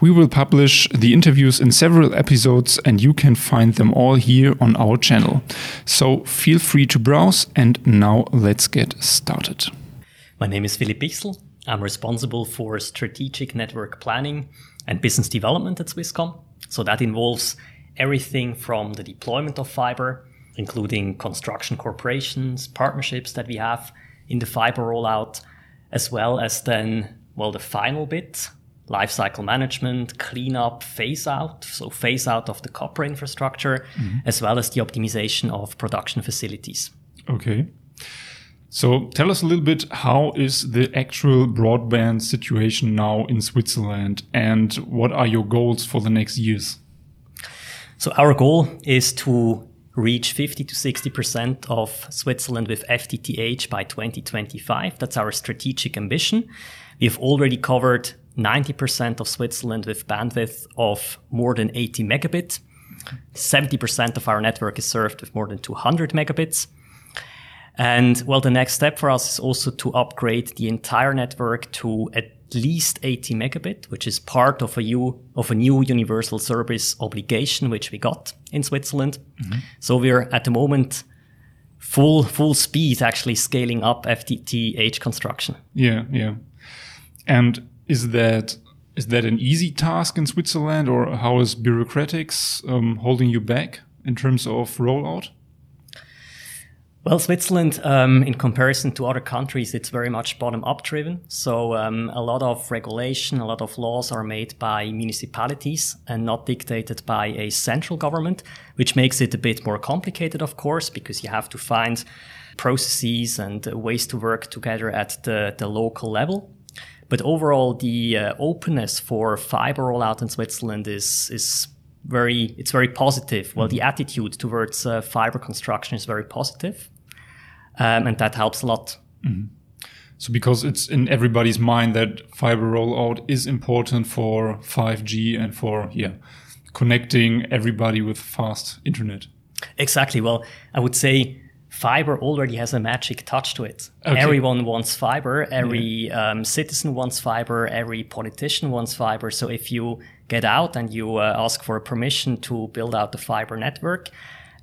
We will publish the interviews in several episodes, and you can find them all here on our channel. So feel free to browse, and now let's get started. My name is Philipp Bichsel. I'm responsible for strategic network planning and business development at Swisscom. So that involves everything from the deployment of fiber, including construction corporations, partnerships that we have in the fiber rollout, as well as then, well, the final bit, lifecycle management, cleanup, phase out, so phase out of the copper infrastructure, mm-hmm. as well as the optimization of production facilities. Okay. So tell us a little bit how is the actual broadband situation now in Switzerland and what are your goals for the next years? So our goal is to reach 50 to 60% of Switzerland with FTTH by 2025. That's our strategic ambition. We've already covered 90% of Switzerland with bandwidth of more than 80 megabit. 70% of our network is served with more than 200 megabits. And well, the next step for us is also to upgrade the entire network to at least 80 megabit, which is part of a new, of a new universal service obligation, which we got in Switzerland. Mm-hmm. So we're at the moment full, full speed actually scaling up FTTH construction. Yeah. Yeah. And is that, is that an easy task in Switzerland or how is bureaucratics um, holding you back in terms of rollout? Well, Switzerland, um, in comparison to other countries, it's very much bottom up driven. So um, a lot of regulation, a lot of laws are made by municipalities and not dictated by a central government, which makes it a bit more complicated, of course, because you have to find processes and ways to work together at the, the local level. But overall, the uh, openness for fiber rollout in Switzerland is is very it's very positive. Well, the mm-hmm. attitude towards uh, fiber construction is very positive, um, and that helps a lot. Mm-hmm. So, because it's in everybody's mind that fiber rollout is important for 5G and for yeah connecting everybody with fast internet. Exactly. Well, I would say fiber already has a magic touch to it. Okay. Everyone wants fiber. Every yeah. um, citizen wants fiber. Every politician wants fiber. So if you get out and you uh, ask for a permission to build out the fiber network,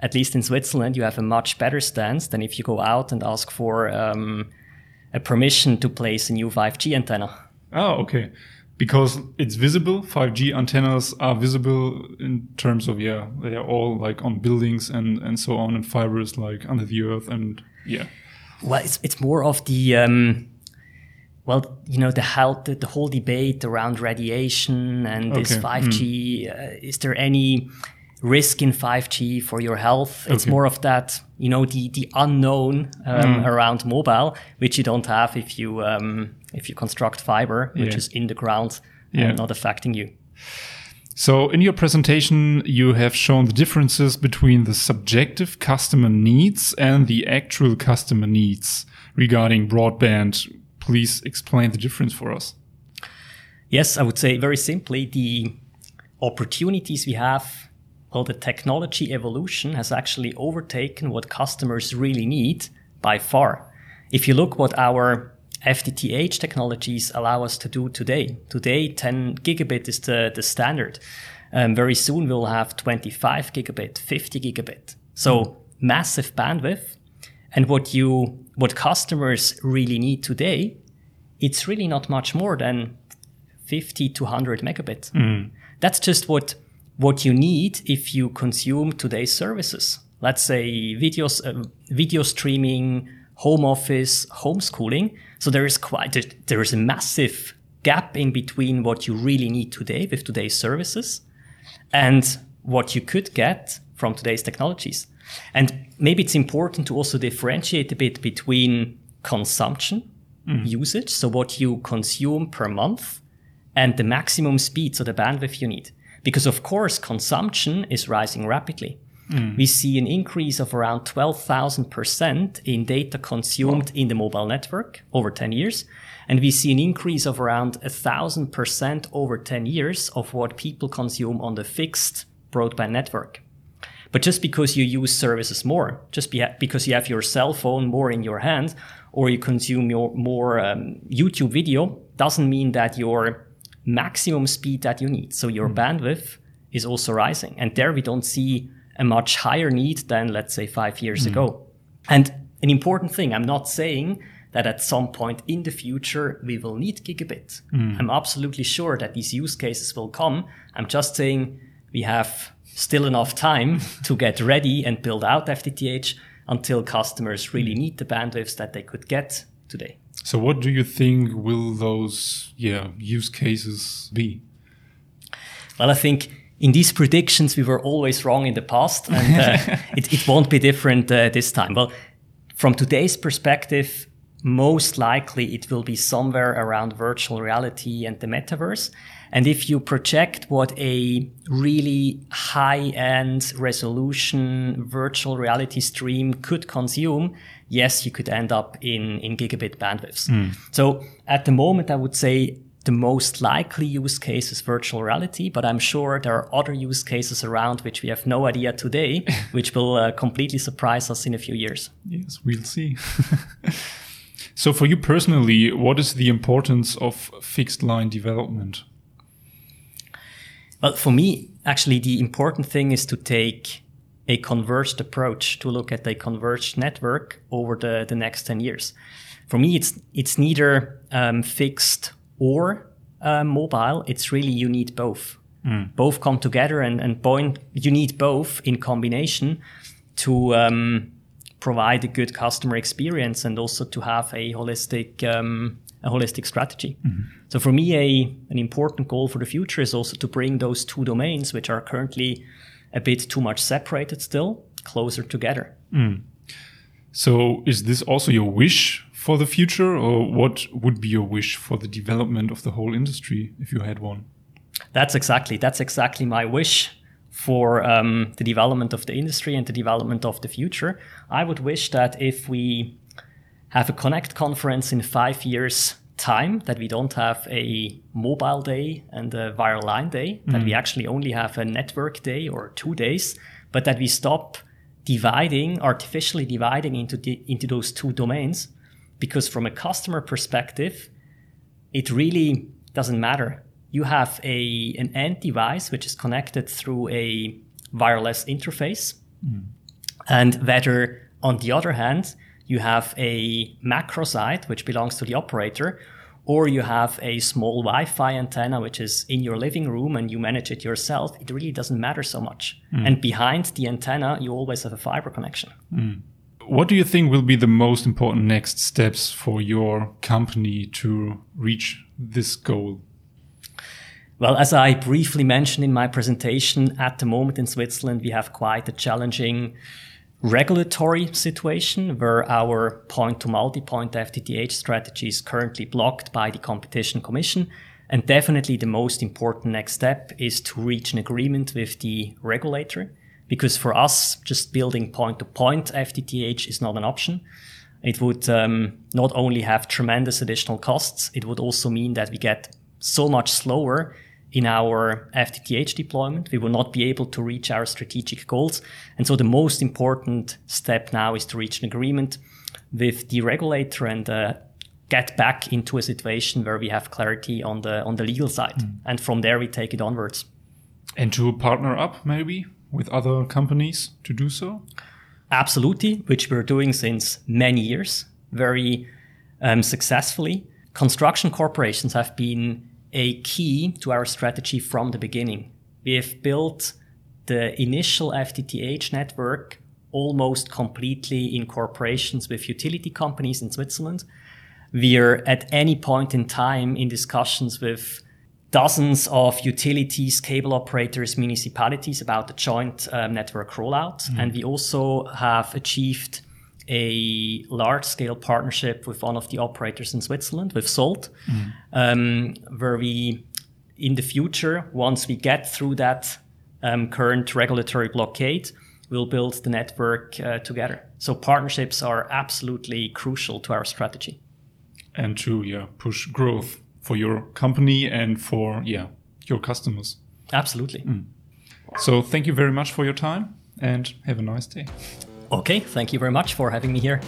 at least in Switzerland, you have a much better stance than if you go out and ask for um, a permission to place a new 5G antenna. Oh, okay. Because it's visible, 5G antennas are visible in terms of, yeah, they are all like on buildings and, and so on, and fibers like under the earth and yeah. Well, it's, it's more of the, um, well, you know, the health, the, the, whole debate around radiation and okay. this 5G. Mm. Uh, is there any risk in 5G for your health? It's more of that, you know, the the unknown um, mm. around mobile, which you don't have if you um, if you construct fiber, which yeah. is in the ground yeah. and not affecting you. So, in your presentation, you have shown the differences between the subjective customer needs and the actual customer needs regarding broadband please explain the difference for us? Yes, I would say very simply the opportunities we have, well, the technology evolution has actually overtaken what customers really need by far. If you look what our FTTH technologies allow us to do today, today 10 gigabit is the, the standard. Um, very soon we'll have 25 gigabit, 50 gigabit. So mm. massive bandwidth. And what you what customers really need today, it's really not much more than 50 to 100 megabit. Mm. That's just what what you need if you consume today's services. Let's say videos, uh, video streaming, home office, homeschooling. So there is quite a, there is a massive gap in between what you really need today with today's services and what you could get from today's technologies. And maybe it's important to also differentiate a bit between consumption, mm. usage, so what you consume per month, and the maximum speed, so the bandwidth you need. Because of course, consumption is rising rapidly. Mm. We see an increase of around 12,000% in data consumed wow. in the mobile network over 10 years. And we see an increase of around 1,000% over 10 years of what people consume on the fixed broadband network. But just because you use services more, just be, because you have your cell phone more in your hand, or you consume your, more um, YouTube video, doesn't mean that your maximum speed that you need. So your mm. bandwidth is also rising. And there we don't see a much higher need than, let's say, five years mm. ago. And an important thing, I'm not saying that at some point in the future we will need gigabit. Mm. I'm absolutely sure that these use cases will come. I'm just saying we have still enough time to get ready and build out FTTH until customers really mm. need the bandwidths that they could get today. So what do you think will those yeah use cases be? Well, I think in these predictions we were always wrong in the past, and uh, it, it, won't be different uh, this time. Well, from today's perspective, most likely it will be somewhere around virtual reality and the metaverse. And if you project what a really high end resolution virtual reality stream could consume, yes, you could end up in, in gigabit bandwidths. Mm. So at the moment, I would say the most likely use case is virtual reality, but I'm sure there are other use cases around which we have no idea today, which will uh, completely surprise us in a few years. Yes, we'll see. So, for you personally, what is the importance of fixed line development? Well, for me, actually, the important thing is to take a converged approach to look at a converged network over the, the next 10 years. For me, it's, it's neither um, fixed or uh, mobile. It's really you need both. Mm. Both come together and, and point, you need both in combination to um, provide a good customer experience and also to have a holistic um, a holistic strategy. Mm-hmm. So for me, a an important goal for the future is also to bring those two domains, which are currently a bit too much separated, still closer together. Mm. So is this also your wish for the future, or what would be your wish for the development of the whole industry if you had one? That's exactly that's exactly my wish for um, the development of the industry and the development of the future. I would wish that if we have a Connect conference in five years' time, that we don't have a mobile day and a viral line day, mm. that we mm. actually only have a network day or two days, but that we stop dividing, artificially dividing into, the, into those two domains. Because from a customer perspective, it really doesn't matter you have a an end device which is connected through a wireless interface, mm. and whether on the other hand you have a macro site which belongs to the operator, or you have a small Wi-Fi antenna which is in your living room and you manage it yourself, it really doesn't matter so much. Mm. And behind the antenna, you always have a fiber connection. Mm. What do you think will be the most important next steps for your company to reach this goal? Well, as I briefly mentioned in my presentation, at the moment in Switzerland, we have quite a challenging regulatory situation where our point to multi-point FTTH strategy is currently blocked by the Competition Commission. And definitely the most important next step is to reach an agreement with the regulator. Because for us, just building point to point FTTH is not an option. It would um, not only have tremendous additional costs, it would also mean that we get so much slower in our FTTH deployment. We will not be able to reach our strategic goals. And so the most important step now is to reach an agreement with the regulator and uh, get back into a situation where we have clarity on the on the legal side. Mm. And from there we take it onwards. And to partner up maybe with other companies to do so? Absolutely, which we're doing since many years, very um, successfully. Construction corporations have been a key to our strategy from the beginning. We have built the initial FTTH network almost completely in corporations with utility companies in Switzerland. we're at any point in time in discussions with dozens of utilities, cable operators, municipalities about the joint um, network rollout. Mm. And we also have achieved a large scale partnership with one of the operators in Switzerland, with Salt, mm. um, where we, in the future, once we get through that um, current regulatory blockade, we'll build the network uh, together. So partnerships are absolutely crucial to our strategy. And to yeah, push growth for your company and for yeah, your customers. Absolutely. Mm. So thank you very much for your time and have a nice day. Okay, thank you very much for having me here.